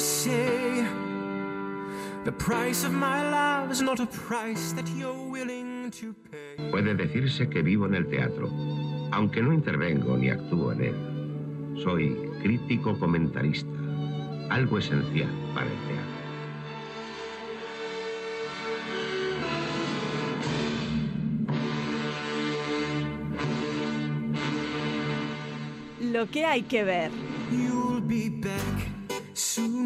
say the price of my love is not a price that you're willing to pay. Puede decirse que vivo en el teatro, aunque no intervengo ni actúo en él. Soy crítico comentarista, algo esencial para el teatro. Lo que hay que ver. You'll be back,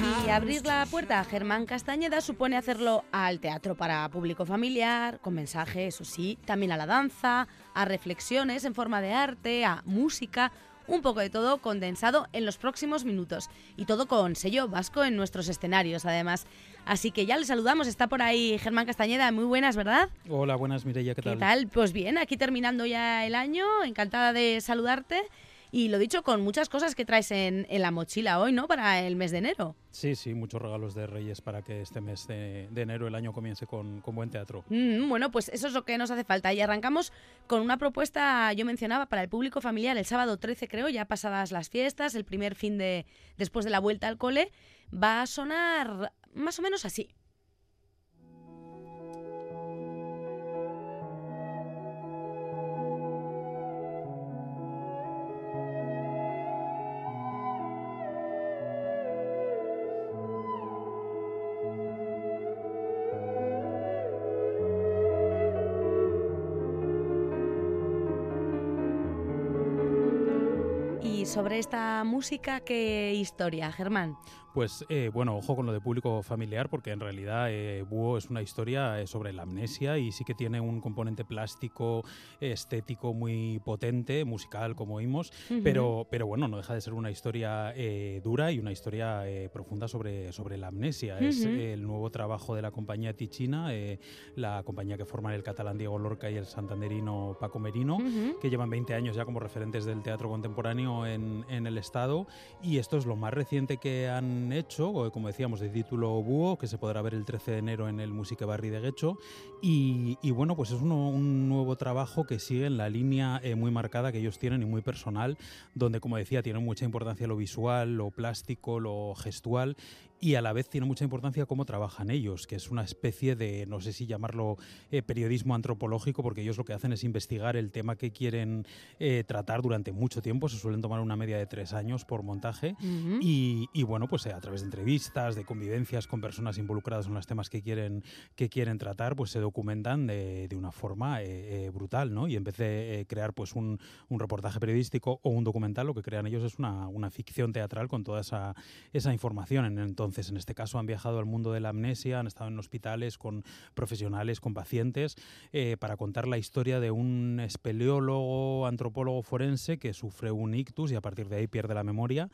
Y abrir la puerta a Germán Castañeda supone hacerlo al teatro para público familiar, con mensaje, eso sí, también a la danza, a reflexiones en forma de arte, a música, un poco de todo condensado en los próximos minutos. Y todo con sello vasco en nuestros escenarios, además. Así que ya le saludamos, está por ahí Germán Castañeda, muy buenas, ¿verdad? Hola, buenas Mireia, ¿qué tal? ¿Qué tal? Pues bien, aquí terminando ya el año, encantada de saludarte. Y lo dicho, con muchas cosas que traes en, en, la mochila hoy, ¿no? Para el mes de enero. Sí, sí, muchos regalos de Reyes para que este mes de, de enero, el año, comience con, con buen teatro. Mm, bueno, pues eso es lo que nos hace falta. Y arrancamos con una propuesta, yo mencionaba, para el público familiar, el sábado 13 creo, ya pasadas las fiestas, el primer fin de después de la vuelta al cole, va a sonar más o menos así. Sobre esta música, ¿qué historia, Germán? Pues eh, bueno, ojo con lo de público familiar, porque en realidad eh, Búho es una historia eh, sobre la amnesia y sí que tiene un componente plástico, estético muy potente, musical, como oímos, uh -huh. pero, pero bueno, no deja de ser una historia eh, dura y una historia eh, profunda sobre, sobre la amnesia. Uh -huh. Es el nuevo trabajo de la compañía Ticina, la compañía que forman el catalán Diego Lorca y el santanderino Paco Merino, uh -huh. que llevan 20 años ya como referentes del teatro contemporáneo en, en el Estado, y esto es lo más reciente que han hecho, como decíamos, de título Búho, que se podrá ver el 13 de enero en el Musique Barri de Guecho. Y, bueno, pues es un nuevo trabajo que sigue en la línea eh, muy marcada que ellos tienen y muy personal, donde, como decía, tiene mucha importancia lo visual, lo plástico, lo gestual y a la vez tiene mucha importancia cómo trabajan ellos, que es una especie de, no sé si llamarlo eh, periodismo antropológico, porque ellos lo que hacen es investigar el tema que quieren eh, tratar durante mucho tiempo, se suelen tomar una media de tres años por montaje, uh -huh. y, y, bueno, pues eh, a través de entrevistas, de convivencias con personas involucradas en los temas que quieren, que quieren tratar, pues se documentan de, de una forma eh, brutal, ¿no? Y en vez de crear pues un, un, reportaje periodístico o un documental, lo que crean ellos es una, una ficción teatral con toda esa, esa información. En, entonces, entonces, en este caso, han viajado al mundo de la amnesia, han estado en hospitales con profesionales, con pacientes, eh, para contar la historia de un espeleólogo, antropólogo forense que sufre un ictus y a partir de ahí pierde la memoria.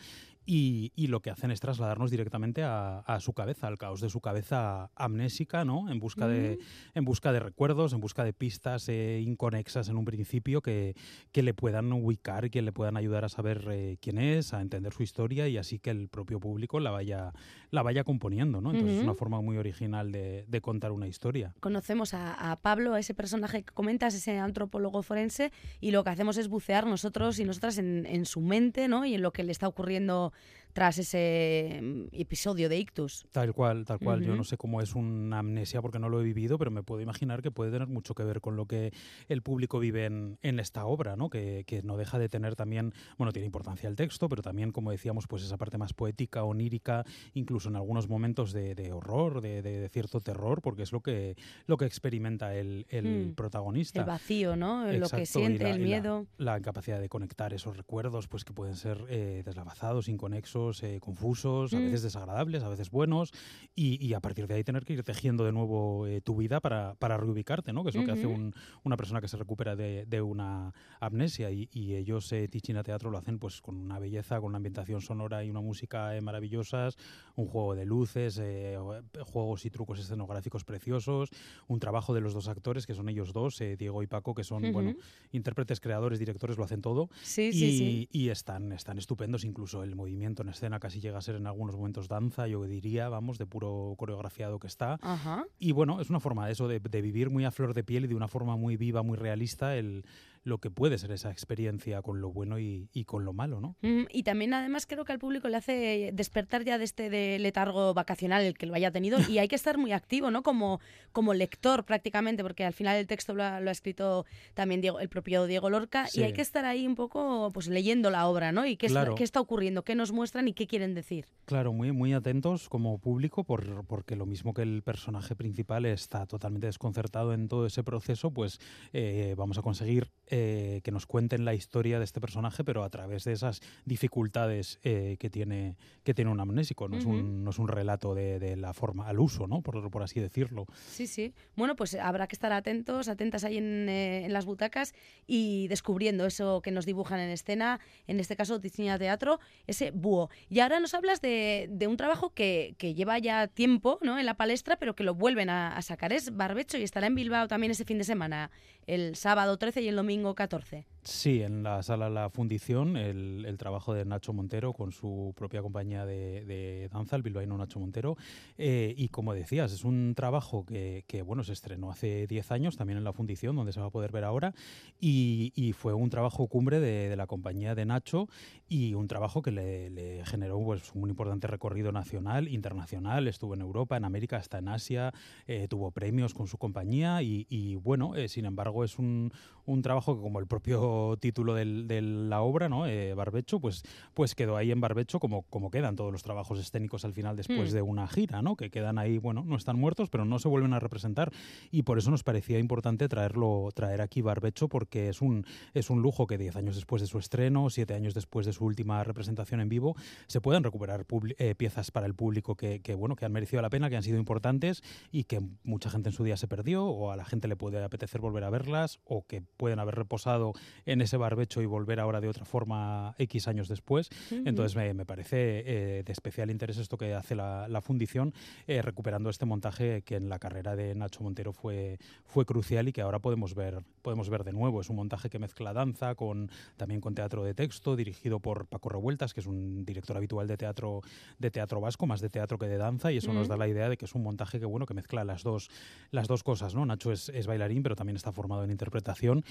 Y, y lo que hacen es trasladarnos directamente a, a, su cabeza, al caos de su cabeza amnésica, ¿no? En busca, mm. de, en busca de recuerdos, en busca de pistas eh, inconexas en un principio que, que, le puedan ubicar que le puedan ayudar a saber eh, quién es, a entender su historia y así que el propio público la vaya, la vaya componiendo, ¿no? Entonces mm -hmm. es una forma muy original de, de contar una historia. Conocemos a, a, Pablo, a ese personaje que comentas, ese antropólogo forense, y lo que hacemos es bucear nosotros y nosotras en, en su mente, ¿no? Y en lo que le está ocurriendo tras ese mm, episodio de ictus. Tal cual, tal cual. Uh -huh. Yo no sé cómo es una amnesia porque no lo he vivido, pero me puedo imaginar que puede tener mucho que ver con lo que el público vive en, en esta obra, ¿no? Que, que, no deja de tener también, bueno, tiene importancia el texto, pero también, como decíamos, pues esa parte más poética, onírica, incluso en algunos momentos de, de horror, de, de, cierto terror, porque es lo que, lo que experimenta el, el mm. protagonista. El vacío, ¿no? Exacto, lo que siente, la, el miedo. La, la, incapacidad de conectar esos recuerdos, pues que pueden ser eh, deslavazados, inconexos eh, confusos, a Mm. veces desagradables, a veces buenos, y, y a partir de ahí tener que ir tejiendo de nuevo eh, tu vida para, para reubicarte, ¿no? que es lo que hace un- una persona que se recupera de, de una amnesia. Y, y ellos, eh, Tichina Teatro, lo hacen pues con una belleza, con una ambientación sonora y una música eh, maravillosas, un juego de luces, eh, o- juegos y trucos escenográficos preciosos, un trabajo de los dos actores, que son ellos dos, eh, Diego y Paco, que son bueno, Ujú. intérpretes, creadores, directores, lo hacen todo. Sí, y, sí, sí. y están, están estupendos, incluso el movimiento en escena casi llega a ser en algunos momentos danza, yo diría, vamos, de puro coreografiado que está. Ajá. Y bueno, es una forma de eso, de, de vivir muy a flor de piel y de una forma muy viva, muy realista, el, lo que puede ser esa experiencia con lo bueno y, y con lo malo, ¿no? Mm, Y también además creo que al público le hace despertar ya de este de letargo vacacional el que lo haya tenido y hay que estar muy activo, ¿no? Como, como lector prácticamente, porque al final el texto lo ha, lo ha escrito también Diego, el propio Diego Lorca Sí. y hay que estar ahí un poco pues leyendo la obra, ¿no? Y qué, está- Claro. qué está ocurriendo, qué nos muestran y qué quieren decir. Claro, muy, muy atentos como público, por, porque lo mismo que el personaje principal está totalmente desconcertado en todo ese proceso, pues eh, vamos a conseguir eh, que nos cuenten la historia de este personaje, pero a través de esas dificultades eh, que, tiene, que tiene un amnésico. No, es, un, no es un relato de, de la forma al uso, ¿no? Por, por así decirlo. Sí, sí. Bueno, pues habrá que estar atentos, atentas ahí en, eh, en las butacas y descubriendo eso que nos dibujan en escena, en este caso Tiziña Teatro, ese búho. Y ahora nos hablas de, de un trabajo que, que lleva ya tiempo ¿no? en la palestra, pero que lo vuelven a, a sacar. Es Barbecho y estará en Bilbao también ese fin de semana, el sábado 13 y el domingo 14. Sí, en la sala La Fundición, el, trabajo de Nacho Montero con su propia compañía de, danza, el bilbaíno Nacho Montero. Eh, y como decías, es un trabajo que, que, bueno, se estrenó hace 10 años también en La Fundición, donde se va a poder ver ahora. Y, fue un trabajo cumbre de, la compañía de Nacho y un trabajo que le, generó pues, un importante recorrido nacional, internacional. Estuvo en Europa, en América, hasta en Asia. eh, tuvo premios con su compañía y, y, bueno, eh, sin embargo, es un, un trabajo que, como el propio título del- de la obra, ¿no? Eh, Barbecho, pues, pues quedó ahí en Barbecho como, como quedan todos los trabajos escénicos al final después Hmm. de una gira, ¿no? Que quedan ahí, bueno, no están muertos, pero no se vuelven a representar y por eso nos parecía importante traerlo, traer aquí Barbecho porque es un, es un lujo que 10 años después de su estreno, 7 años después de su última representación en vivo, se puedan recuperar eh, piezas para el público que, que, bueno, que han merecido la pena, que han sido importantes y que mucha gente en su día se perdió o a la gente le puede apetecer volver a verlas o que pueden haber reposado en ese barbecho y volver ahora de otra forma X años después. Entonces me, me parece eh, de especial interés esto que hace la, la fundición, eh, recuperando este montaje que en la carrera de Nacho Montero fue, fue crucial y que ahora podemos ver, podemos ver de nuevo. Es un montaje que mezcla danza con, también con teatro de texto, dirigido por Paco Revueltas, que es un director habitual de teatro, de teatro vasco, más de teatro que de danza, y eso nos da la idea de que es un montaje que, bueno, que mezcla las dos, las dos cosas. ¿no? Nacho es, es bailarín, pero también está formado en interpretación.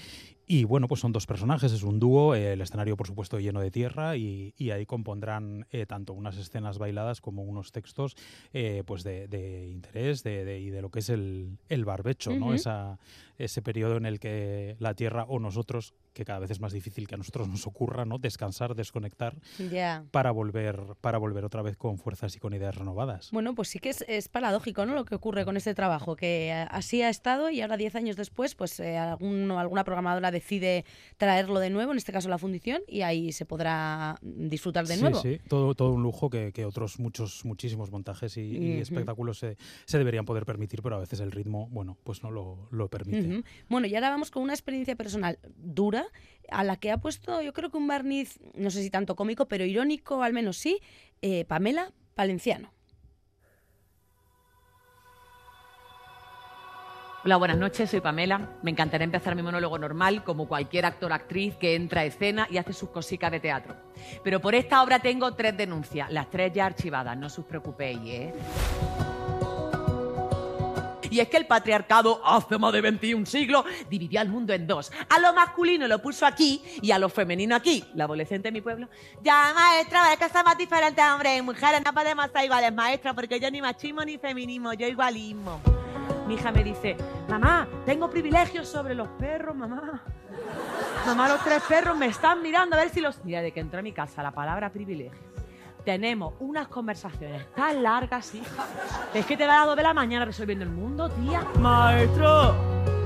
Y bueno, pues son dos personajes, es un dúo, eh, el escenario por supuesto lleno de tierra y, y ahí compondrán eh, tanto unas escenas bailadas como unos textos eh, pues de, de interés de, de- y de lo que es el, el barbecho, ¿no? Esa, ese periodo en el que la tierra o nosotros, que cada vez es más difícil que a nosotros nos ocurra, ¿no? Descansar, desconectar Ya. para volver, para volver otra vez con fuerzas y con ideas renovadas. Bueno, pues sí que es, es paradójico, ¿no? Lo que ocurre con este trabajo, que eh, así ha estado y ahora 10 años después, pues eh, algún- alguna programadora decide traerlo de nuevo, en este caso la fundición, y ahí se podrá disfrutar de sí, nuevo. Sí, todo, todo un lujo que, que otros muchos, muchísimos montajes y, espectáculos se, se deberían poder permitir, pero a veces el ritmo, bueno, pues no lo, lo permite. Bueno, y ahora vamos con una experiencia personal dura, a la que ha puesto, yo creo que un barniz, no sé si tanto cómico, pero irónico al menos sí, eh, Pamela Valenciano. Hola, buenas noches, soy Pamela. Me encantaría empezar mi monólogo normal, como cualquier actor o actriz que entra a escena y hace sus cositas de teatro. Pero por esta obra tengo tres denuncias, las tres ya archivadas, no os preocupéis, ¿eh? Y es que el patriarcado, hace más de 21 siglos, dividió al mundo en dos. A lo masculino lo puso aquí y a lo femenino aquí. La adolescente de mi pueblo. Ya, maestra, es que somos diferentes hombres y mujeres. No podemos ser iguales, maestra, porque yo ni machismo ni feminismo, yo igualismo. Mi hija me dice, mamá, tengo privilegios sobre los perros, mamá. Mamá, los tres perros me están mirando a ver si los... Mira, de que entró a mi casa la palabra privilegio. Tenemos unas conversaciones tan largas, hija. Es que te da las dos de la mañana resolviendo el mundo, tía. Maestro.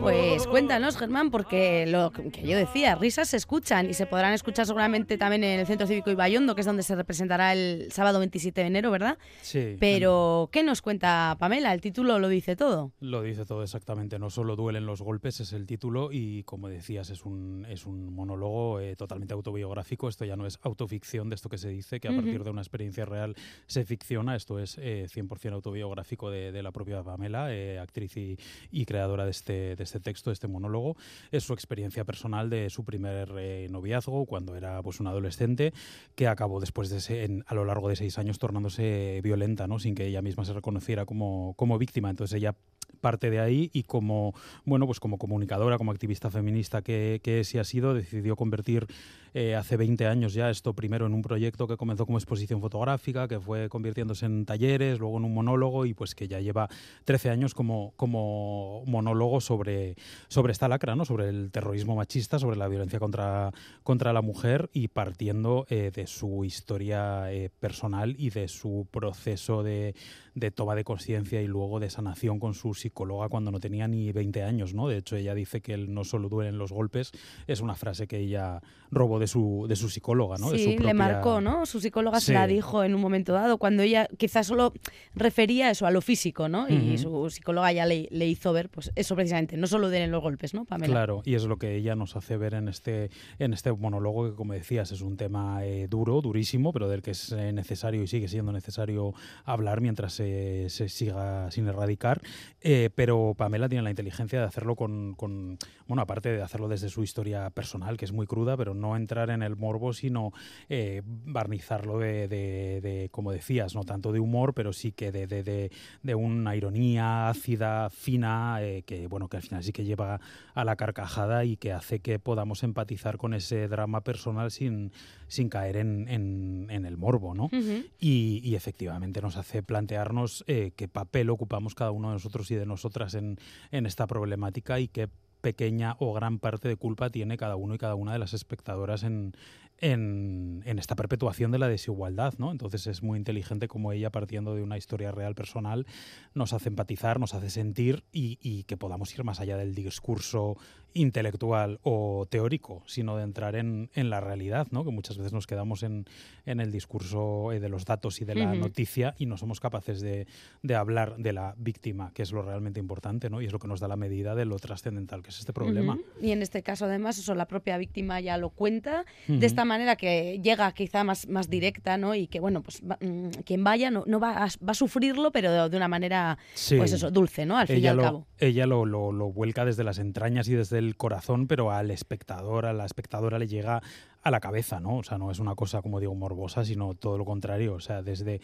Pues cuéntanos, Germán, porque lo que yo decía, risas se escuchan y se podrán escuchar seguramente también en el Centro Cívico Ibayondo, que es donde se representará el sábado 27 de enero, ¿verdad? Sí. Pero, ¿qué nos cuenta Pamela? El título lo dice todo. Lo dice todo exactamente. No solo duelen los golpes, es el título y, como decías, es un, es un monólogo eh, totalmente autobiográfico. Esto ya no es autoficción de esto que se dice, que a partir de una experiencia real se ficciona. Esto es 100% eh, autobiográfico de, la propia Pamela, eh, actriz y, y, creadora de este, de este texto, de este monólogo. Es su experiencia personal de su primer noviazgo cuando era pues, un adolescente que acabó después de ese, a lo largo de seis años tornándose violenta, ¿no? sin que ella misma se reconociera como, como víctima. Entonces ella parte de ahí y como bueno pues como comunicadora como activista feminista que, que sí ha sido decidió convertir eh, hace 20 años ya esto primero en un proyecto que comenzó como exposición fotográfica que fue convirtiéndose en talleres luego en un monólogo y pues que ya lleva 13 años como, como monólogo sobre, sobre esta lacra sobre el terrorismo machista sobre la violencia contra, contra la mujer y partiendo eh, de su historia eh, personal y de su proceso de, de toma de conciencia y luego de sanación con su psicóloga cuando no tenía ni 20 años, ¿no? De hecho, ella dice que él no solo duelen los golpes, es una frase que ella robó de su, de su psicóloga, ¿no? Sí, le marcó, ¿no? Su psicóloga se la dijo en un momento dado, cuando ella quizás solo refería eso a lo físico, ¿no? Y su psicóloga ya le, le, hizo ver, pues eso precisamente, no solo duelen los golpes, ¿no, Pamela? Claro, y es lo que ella nos hace ver en este, en este monólogo, que como decías, es un tema eh, duro, durísimo, pero del que es eh, necesario y sigue siendo necesario hablar mientras se, se siga sin erradicar. Eh, pero Pamela tiene la inteligencia de hacerlo con, con, bueno, aparte de hacerlo desde su historia personal, que es muy cruda, pero no entrar en el morbo, sino eh, barnizarlo de, de, como decías, no tanto de humor, pero sí que de, de, de una ironía ácida, fina, eh, que, bueno, que al final sí que lleva a la carcajada y que hace que podamos empatizar con ese drama personal sin, sin caer en, en, el morbo, ¿no? y, y, efectivamente nos hace plantearnos qué papel ocupamos cada uno de nosotros y de nosotras en, en esta problemática y qué pequeña o gran parte de culpa tiene cada uno y cada una de las espectadoras en, en, esta perpetuación de la desigualdad, ¿no? Entonces es muy inteligente como ella, partiendo de una historia real personal, nos hace empatizar, nos hace sentir y, y que podamos ir más allá del discurso intelectual o teórico, sino de entrar en, en, la realidad, ¿no? que muchas veces nos quedamos en, en el discurso eh, de los datos y de la noticia y no somos capaces de, de, hablar de la víctima, que es lo realmente importante ¿no? y es lo que nos da la medida de lo trascendental que es este problema. Y en este caso, además, eso la propia víctima ya lo cuenta de esta manera que llega quizá más, más directa ¿no? y que, bueno, pues mm, quien vaya no, no va, a, va a sufrirlo, pero de, una manera, pues eso, dulce, ¿no? Al fin y al cabo. Ella lo, lo, lo vuelca desde las entrañas y desde el corazón, pero al espectador, a la espectadora le llega a la cabeza, ¿no? O sea, no es una cosa, como digo, morbosa, sino todo lo contrario. O sea, desde,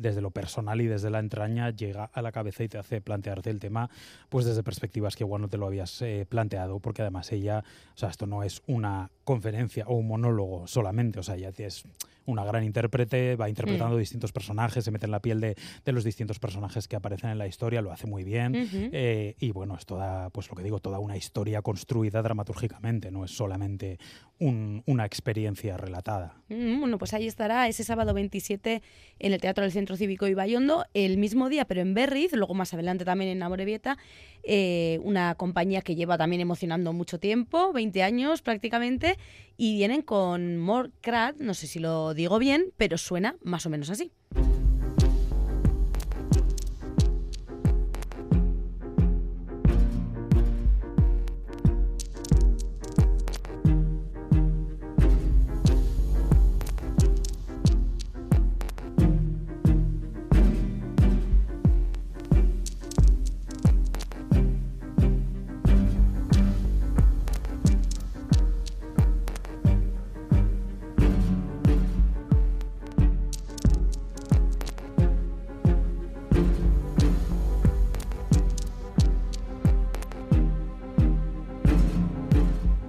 desde lo personal y desde la entraña llega a la cabeza y te hace plantearte el tema, pues desde perspectivas que igual no te lo habías eh, planteado, porque además ella, o sea, esto no es una conferencia o un monólogo solamente, o sea, ya es una gran intérprete, va interpretando mm. distintos personajes, se mete en la piel de, de, los distintos personajes que aparecen en la historia, lo hace muy bien. Eh, y bueno, es toda, pues lo que digo, toda una historia construida dramatúrgicamente, no es solamente un, una experiencia relatada. Mm, bueno, pues ahí estará ese sábado 27 en el Teatro del Centro Cívico Ibayondo, el mismo día, pero en Berriz, luego más adelante también en Amorebieta, eh, una compañía que lleva también emocionando mucho tiempo, 20 años prácticamente, y vienen con More no sé si lo digo bien, pero suena más o menos así.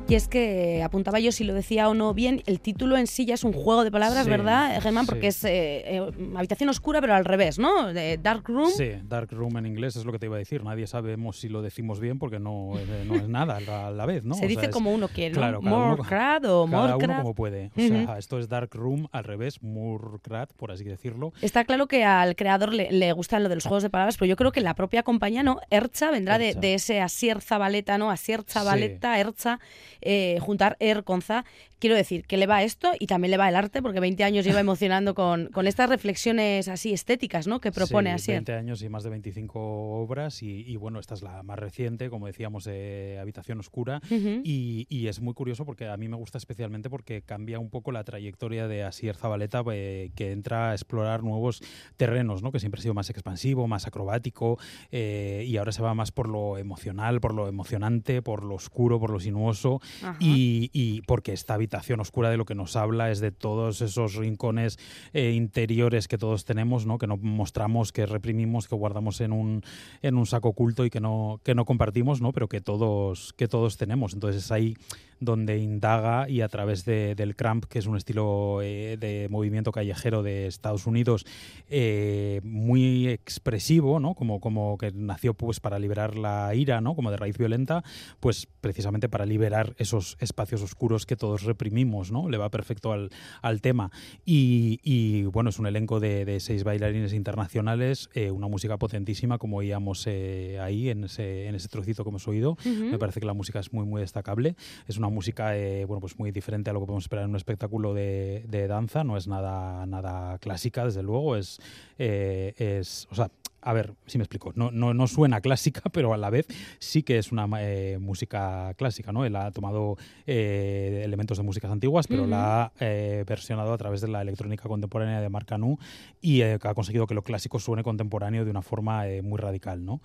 Y es que apuntaba yo si lo decía o no bien, el título en sí ya es un juego de palabras, Sí, ¿verdad, Germán? sí. Porque es eh, eh, habitación oscura, pero al revés, ¿no? De Dark Room. Sí, Dark Room en inglés es lo que te iba a decir. Nadie sabemos si lo decimos bien porque no, eh, no es nada a la vez, ¿no? Se O dice sea, es- como uno quiere, ¿no? Claro, Morcrad o Cada uno como puede. O sea, esto es Dark Room al revés, Murkrat, por así decirlo. Está claro que al creador le, le gustan lo de los juegos de palabras, pero yo creo que la propia compañía, ¿no? Ercha vendrá de, Ercha. de ese Asier Zabaleta, ¿no? Asier Zabaleta, Ercha, eh, juntar Er con Za. Quiero decir que le va esto y también le va el arte, porque 20 años lleva emocionando con, con estas reflexiones así estéticas, ¿no? Que propone sí, Asier. 20 años y más de 25 obras y, y, bueno, esta es la más reciente, como decíamos, eh, Habitación Oscura. Y, y es muy curioso porque a mí me gusta especialmente porque cambia un poco la trayectoria de Asier Zabaleta, eh, que entra a explorar nuevos terrenos, ¿no? que siempre ha sido más expansivo, más acrobático, eh, y ahora se va más por lo emocional, por lo emocionante, por lo oscuro, por lo sinuoso, y, y porque esta habitación oscura de lo que nos habla es de todos esos rincones eh, interiores que todos tenemos, ¿no? que no mostramos, que reprimimos, que guardamos en un, en un saco oculto y que no, que no compartimos, ¿no? pero que todos, que todos tenemos. Entonces es ahí donde indaga y a través de- del cramp, que es un estilo eh, de movimiento callejero de Estados Unidos eh, muy expresivo, ¿no? como, como que nació pues para liberar la ira, ¿no? como de raíz violenta, pues precisamente para liberar esos espacios oscuros que todos reprimimos, ¿no? Le va perfecto al, al tema. Y, y, bueno, es un elenco de, de seis bailarines internacionales, eh, una música potentísima, como oíamos ahí en ese, en ese trocito que hemos oído. Me parece que la música es muy, muy destacable. Es una música, eh, bueno, pues muy diferente a lo que podemos esperar en un espectáculo de, de danza. No es nada, nada clásica, desde luego. Es, eh, es, o sea, a ver, si me explico. No, no, no suena clásica, pero a la vez sí que es una eh, música clásica, ¿no? Él ha tomado eh, elementos de músicas antiguas, pero la ha eh, versionado a través de la electrónica contemporánea de Marc Canu y eh, ha conseguido que lo clásico suene contemporáneo de una forma eh, muy radical, ¿no?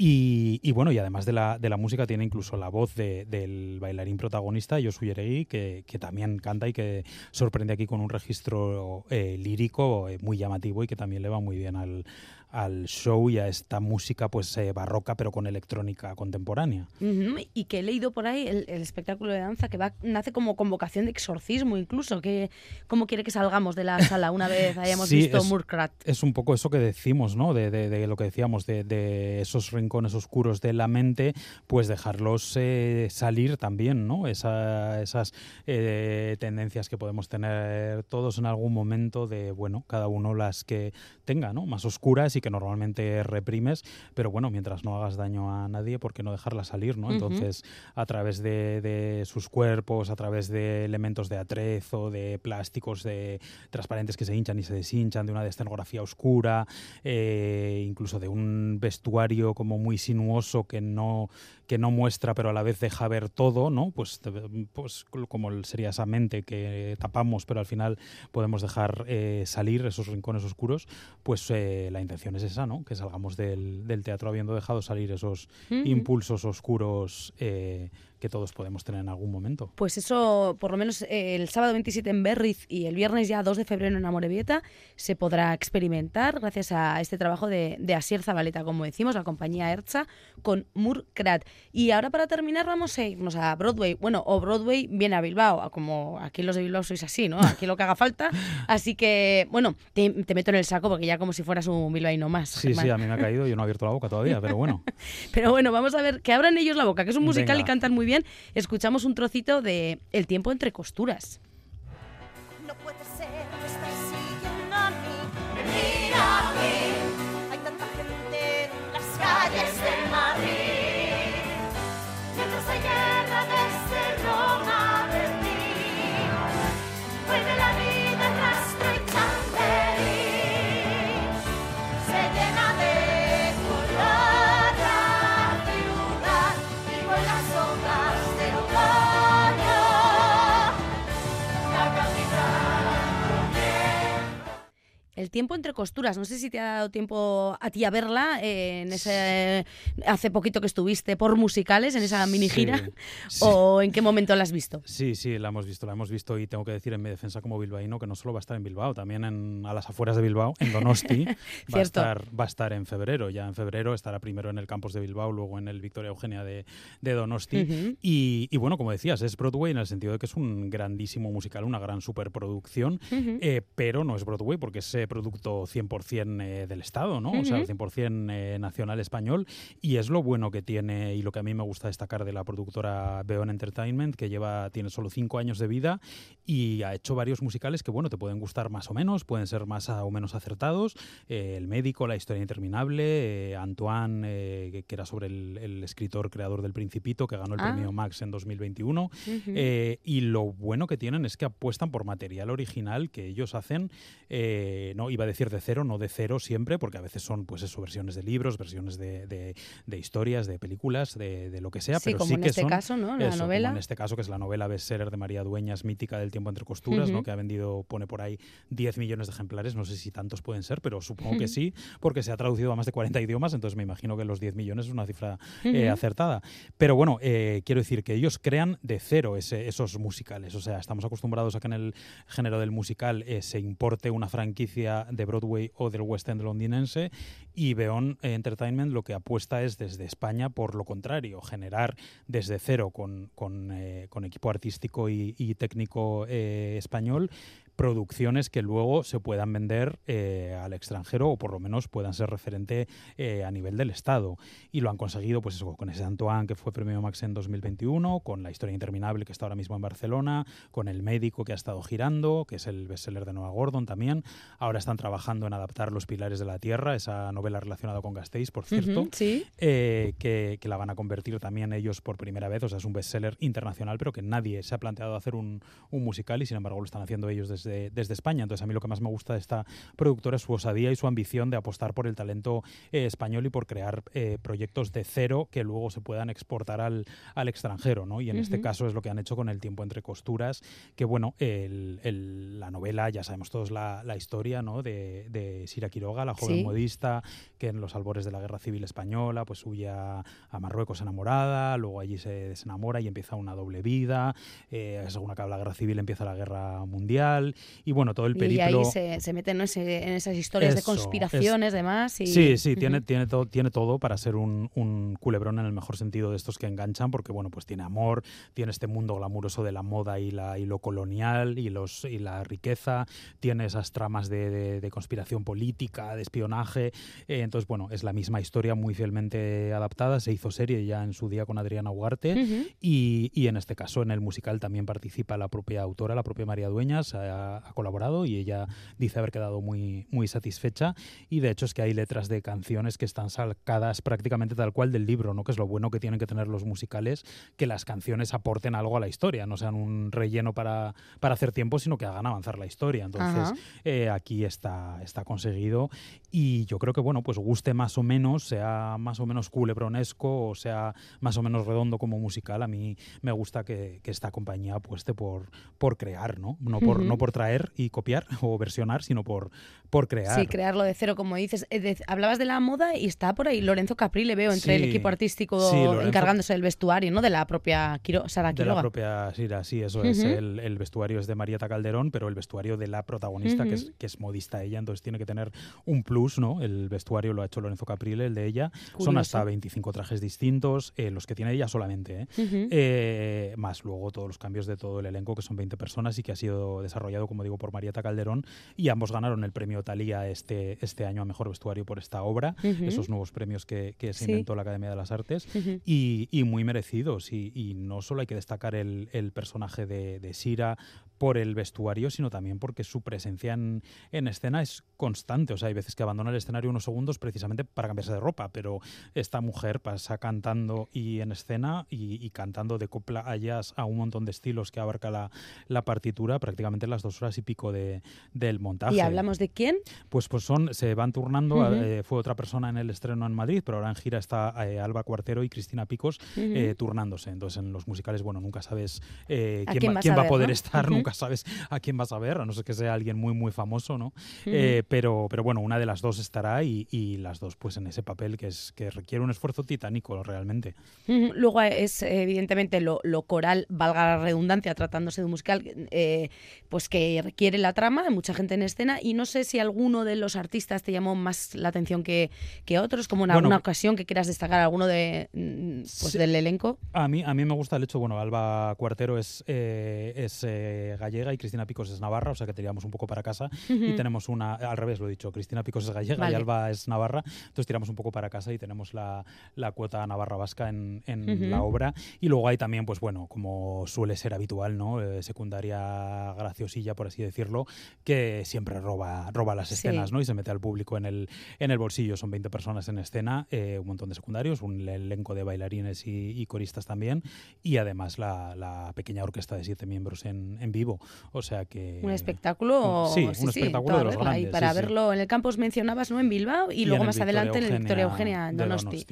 Y, y bueno, y además de la, de la música tiene incluso la voz de- del bailarín protagonista, Josu Yeregui, que, que también canta y que sorprende aquí con un registro eh, lírico eh, muy llamativo y que también le va muy bien al, al show y a esta música pues eh, barroca pero con electrónica contemporánea. Ujú, Y que he leído por ahí el, el espectáculo de danza que va, nace como convocación de exorcismo incluso. Que, ¿Cómo quiere que salgamos de la sala una vez hayamos Sí, visto es- Murkrat? Es un poco eso que decimos, ¿no? De, de- lo que decíamos, de, de esos rincones oscuros de la mente, pues dejarlos eh, salir también, ¿no? Esa- esas eh, tendencias que podemos tener todos en algún momento de, bueno, cada uno las que tenga, ¿no? Más oscuras y que normalmente reprimes, pero bueno, mientras no hagas daño a nadie, ¿por qué no dejarlas salir, ¿no? Entonces, a través de, de sus cuerpos, a través de elementos de atrezo, de plásticos, de transparentes que se hinchan y se deshinchan, de una escenografía oscura, eh, incluso de un vestuario como muy sinuoso que no, que no muestra pero a la vez deja ver todo, ¿no? Pues, pues como sería esa mente que tapamos pero al final podemos dejar eh, salir esos rincones oscuros, pues eh, la intención es esa, ¿no? Que salgamos del, del teatro habiendo dejado salir esos impulsos oscuros eh, que todos podemos tener en algún momento. Pues eso, por lo menos eh, el sábado 27 en Berriz y el viernes ya 2 de febrero en Amorebieta, se podrá experimentar gracias a este trabajo de, de Asier Zabaleta, como decimos, la compañía Erza, con Murkrat. Y ahora para terminar vamos a irnos a Broadway. Bueno, o Broadway viene a Bilbao, a como aquí los de Bilbao sois así, ¿no? Aquí lo que haga falta. Así que, bueno, te, te meto en el saco porque ya como si fueras un bilbaíno más. Sí, Germán. sí, a mí me ha caído, yo no he abierto la boca todavía, pero bueno. Pero bueno, vamos a ver, que abran ellos la boca, que es un musical Venga. y cantan muy bien. Escuchamos un trocito de El tiempo entre costuras. El tiempo entre costuras. No sé si te ha dado tiempo a ti a verla eh, en ese hace poquito que estuviste por musicales en esa mini gira Sí, sí. o en qué momento la has visto. Sí, sí, la hemos visto, la hemos visto y tengo que decir en mi defensa como bilbaíno que no solo va a estar en Bilbao, también en, a las afueras de Bilbao, en Donosti, va, a estar, va a estar en febrero. Ya en febrero estará primero en el campus de Bilbao, luego en el Victoria Eugenia de, de Donosti. Y, y bueno, como decías, es Broadway en el sentido de que es un grandísimo musical, una gran superproducción, eh, pero no es Broadway porque es producto 100% eh, del Estado, ¿no? O sea, Ujú. 100% eh, nacional español. Y es lo bueno que tiene y lo que a mí me gusta destacar de la productora Beon Entertainment, que lleva, tiene solo cinco años de vida y ha hecho varios musicales que, bueno, te pueden gustar más o menos, pueden ser más o menos acertados. Eh, el médico, La historia interminable, eh, Antoine, eh, que, era sobre el, el escritor creador del Principito, que ganó el Ah. premio Max en 2021. Ujú. Eh, y lo bueno que tienen es que apuestan por material original que ellos hacen, no iba a decir de cero, no de cero siempre, porque a veces son pues eso, versiones de libros, versiones de, de- de historias, de películas, de, de lo que sea, sí, pero como sí en que este son caso, ¿no? La eso, como novela. en este caso, que es la novela bestseller de María Dueñas, mítica del tiempo entre costuras, ¿no? Que ha vendido, pone por ahí 10 millones de ejemplares, no sé si tantos pueden ser, pero supongo que sí, porque se ha traducido a más de 40 idiomas, entonces me imagino que los 10 millones es una cifra eh, acertada. Pero bueno, eh, quiero decir que ellos crean de cero ese- esos musicales, o sea, estamos acostumbrados a que en el género del musical eh, se importe una franquicia de Broadway o del West End londinense y Beon Entertainment lo que apuesta es desde España por lo contrario, generar desde cero con, con, eh, equipo artístico y, y técnico eh, español producciones que luego se puedan vender eh, al extranjero o por lo menos puedan ser referente eh, a nivel del Estado. Y lo han conseguido pues eso, con ese Antoine que fue premio Max en 2021, con La historia interminable que está ahora mismo en Barcelona, con El médico que ha estado girando, que es el bestseller de Noah Gordon también. Ahora están trabajando en adaptar Los pilares de la tierra, esa novela relacionada con Gasteiz, por cierto Ujú, Sí. eh, que, que la van a convertir también ellos por primera vez. O sea, es un bestseller internacional, pero que nadie se ha planteado hacer un, un musical y sin embargo lo están haciendo ellos desde, desde España. Entonces, a mí lo que más me gusta de esta productora es su osadía y su ambición de apostar por el talento eh, español y por crear eh, proyectos de cero que luego se puedan exportar al, al extranjero. ¿no? Y en este caso es lo que han hecho con El tiempo entre costuras, que bueno, el- el- la novela, ya sabemos todos la, la historia ¿no? de, de Sira Quiroga, la joven Sí. modista, que en los albores de la Guerra Civil Española pues huye a, a Marruecos enamorada, luego allí se desenamora y empieza una doble vida, eh, según acaba la Guerra Civil empieza la Guerra Mundial y bueno, todo el Y periplo... ahí se, se meten ¿no? En esas historias de Eso, es- conspiraciones, demás. Y, Sí, sí, tiene, tiene, todo, tiene todo para ser un, un culebrón en el mejor sentido de estos que enganchan, porque bueno, pues tiene amor, tiene este mundo glamuroso de la moda y, la, y lo colonial y, los, y la riqueza, tiene esas tramas de, de- de conspiración política, de espionaje. eh, entonces, bueno, es la misma historia muy fielmente adaptada, se hizo serie ya en su día con Adriana Ugarte. Ujú. Y, y en este caso, en el musical también participa la propia autora, la propia María Dueñas, ha, ha colaborado y ella dice haber quedado muy, muy satisfecha. Y de hecho es que hay letras de canciones que están sacadas prácticamente tal cual del libro, ¿no? que es lo bueno que tienen que tener los musicales, que las canciones aporten algo a la historia, no sean un relleno para, para hacer tiempo, sino que hagan avanzar la historia. Entonces, eh, aquí está, está conseguido y yo creo que, bueno, pues guste más o menos, sea más o menos culebronesco o sea más o menos redondo como musical, a mí me gusta que, que esta compañía apueste por, por crear, ¿no? No por, Ujú. no por traer y copiar o versionar, sino por, por crear. Sí, crearlo de cero, como dices. Eh, de- hablabas de la moda y está por ahí Lorenzo Capri, le veo, entre el equipo artístico sí, Lorenzo- encargándose del vestuario, ¿no? De la propia Quiro- Sara de la Quiroga. propia Sira, sí, eso es. El, el vestuario es de Marieta Calderón, pero el vestuario de la protagonista, que, es, que es modista ella, entonces tiene que tener un plus, ¿no? El vestuario lo ha hecho Lorenzo Caprile, el de ella. Son hasta 25 trajes distintos, eh, los que tiene ella solamente, ¿eh? Eh, más luego todos los cambios de todo el elenco, que son 20 personas y que ha sido desarrollado, como digo, por Marieta Calderón. Y ambos ganaron el premio Talía este, este año a Mejor Vestuario por esta obra, Ujú. esos nuevos premios que, que se Sí. inventó la Academia de las Artes. Ujú. Y, y muy merecidos. Y, y no solo hay que destacar el, el personaje de, de Sira por el vestuario, sino también porque su presencia en, en escena es constante. O sea, hay veces que abandona el escenario unos segundos precisamente para cambiarse de ropa, pero esta mujer pasa cantando y en escena y, y cantando de copla a jazz a un montón de estilos que abarca la, la partitura, prácticamente las dos horas y pico de, del montaje. ¿Y hablamos de quién? Pues, pues son, se van turnando. Eh, fue otra persona en el estreno en Madrid, pero ahora en gira está eh, Alba Cuartero y Cristina Picos eh, turnándose. Entonces en los musicales, bueno, nunca sabes ¿A quién, va, quién a va a ver, poder no? estar, nunca nunca sabes a quién vas a ver, a no ser que sea alguien muy, muy famoso, ¿no? Pero, pero bueno, una de las dos estará y, y las dos pues en ese papel que, es, que requiere un esfuerzo titánico realmente. Luego es evidentemente lo, lo coral, valga la redundancia, tratándose de un musical, pues que requiere la trama, hay mucha gente en escena y no sé si alguno de los artistas te llamó más la atención que, que otros, como en Bueno, alguna ocasión que quieras destacar alguno de, mm, pues, Sí. del elenco. A mí, a mí me gusta el hecho, bueno, Alba Cuartero es, eh, es eh, gallega y Cristina Picos es navarra, o sea que tiramos un poco para casa y tenemos una, al revés lo he dicho, Cristina Picos es gallega Vale. y Alba es navarra, entonces tiramos un poco para casa y tenemos la, la cuota navarra vasca en, en Ujú. la obra y luego hay también, pues bueno, como suele ser habitual, ¿no? Eh, secundaria graciosilla, por así decirlo, que siempre roba, roba las Sí. escenas, ¿no? Y se mete al público en el, en el bolsillo. Son 20 personas en escena, eh, un montón de secundarios, un elenco de bailarines y, y coristas también, y además la, la pequeña orquesta de siete miembros en, en vivo. O sea que... Un espectáculo, Sí, un espectáculo de los. Y grandes, para sí, sí. verlo en el campus mencionabas, ¿no? En Bilbao y, luego más Victoria adelante en el Victoria Eugenia en Donosti.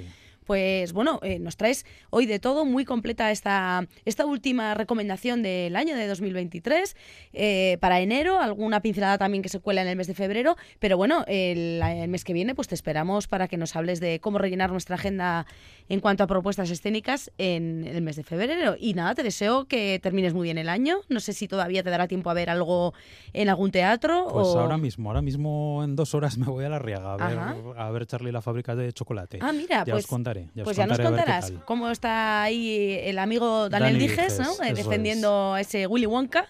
Pues bueno, eh, nos traes hoy de todo, muy completa esta, esta última recomendación del año de 2023. eh, para enero, alguna pincelada también que se cuela en el mes de febrero, pero bueno, el, el mes que viene pues te esperamos para que nos hables de cómo rellenar nuestra agenda en cuanto a propuestas escénicas en el mes de febrero. Y nada, te deseo que termines muy bien el año. No sé si todavía te dará tiempo a ver algo en algún teatro. Pues o... ahora mismo, ahora mismo en dos horas me voy a la Riaga a ver, a ver Charlie la fábrica de chocolate. Ah, mira, ya pues, os contaré. Ya pues os ya nos contaré contarás cómo está ahí el amigo Daniel Dani Dijes, ¿no? Defendiendo a ese Willy Wonka.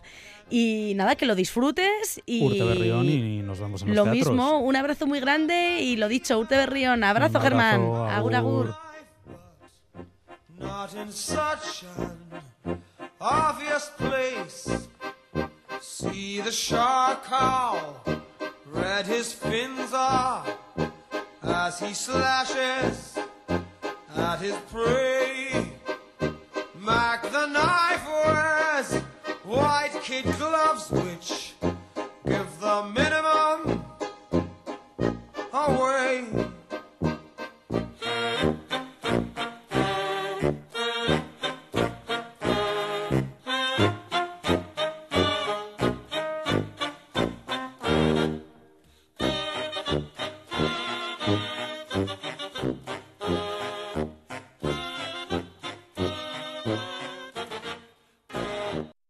Y nada, que lo disfrutes y Urte Berrión y nos vemos en los lo teatros. mismo, un abrazo muy grande y lo dicho, Urte Berrión, abrazo, Un Germán, abrazo, agur agur. agur. not in such an obvious place. See the shark how red his fins are as he slashes at his prey. Mac the knife wears white kid gloves which